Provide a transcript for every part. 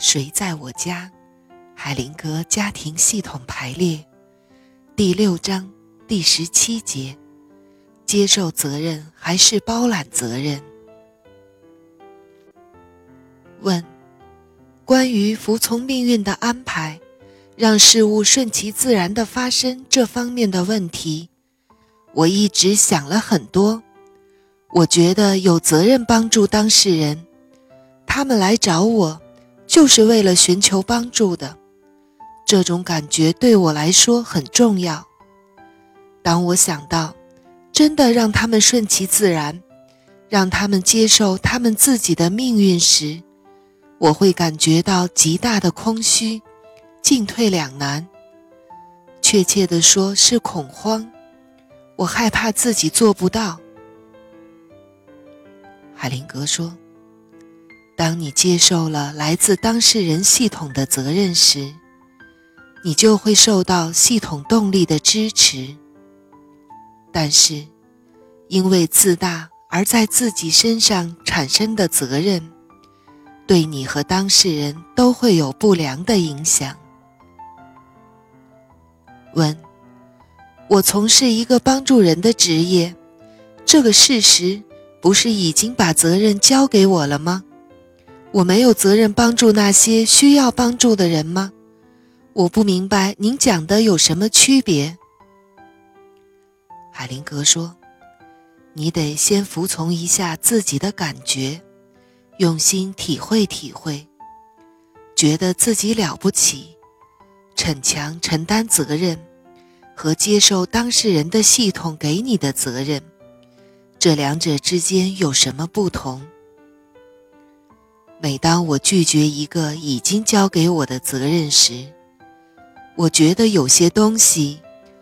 谁在我家？海灵格家庭系统排列，第六章第十七节：接受责任还是包揽责任？问：关于服从命运的安排，让事物顺其自然的发生这方面的问题，我一直想了很多。我觉得有责任帮助当事人，他们来找我。就是为了寻求帮助的，这种感觉对我来说很重要。当我想到真的让他们顺其自然，让他们接受他们自己的命运时，我会感觉到极大的空虚、进退两难。确切地说，是恐慌。我害怕自己做不到。海灵格说。当你接受了来自当事人系统的责任时，你就会受到系统动力的支持。但是，因为自大而在自己身上产生的责任，对你和当事人都会有不良的影响。问：我从事一个帮助人的职业，这个事实不是已经把责任交给我了吗？我没有责任帮助那些需要帮助的人吗？我不明白您讲的有什么区别。海灵格说：“你得先服从一下自己的感觉，用心体会体会，觉得自己了不起，逞强承担责任，和接受当事人的系统给你的责任，这两者之间有什么不同？”每当我拒绝一个已经交给我的责任时，我觉得有些东西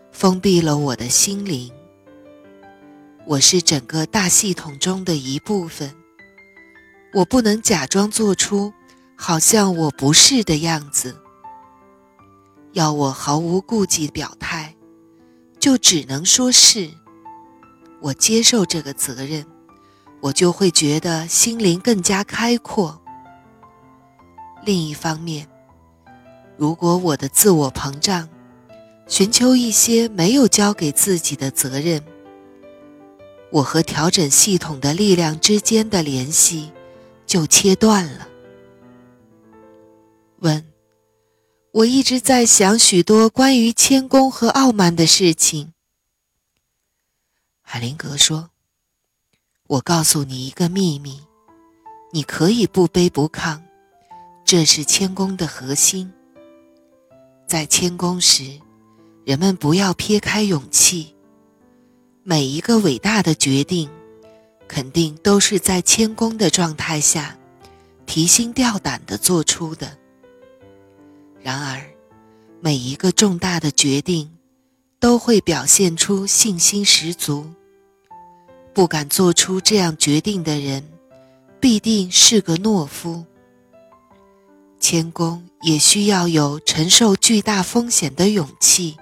封闭了我的心灵。我是整个大系统中的一部分，我不能假装做出好像我不是的样子。要我毫无顾忌表态，就只能说是。我接受这个责任，我就会觉得心灵更加开阔。另一方面，如果我的自我膨胀，寻求一些没有交给自己的责任，我和调整系统的力量之间的联系就切断了。问：我一直在想许多关于谦恭和傲慢的事情。海灵格说：“我告诉你一个秘密，你可以不卑不亢。”这是谦恭的核心。在谦恭时，人们不要撇开勇气。每一个伟大的决定，肯定都是在谦恭的状态下，提心吊胆地做出的。然而，每一个重大的决定，都会表现出信心十足。不敢做出这样决定的人，必定是个懦夫。谦恭也需要有承受巨大风险的勇气。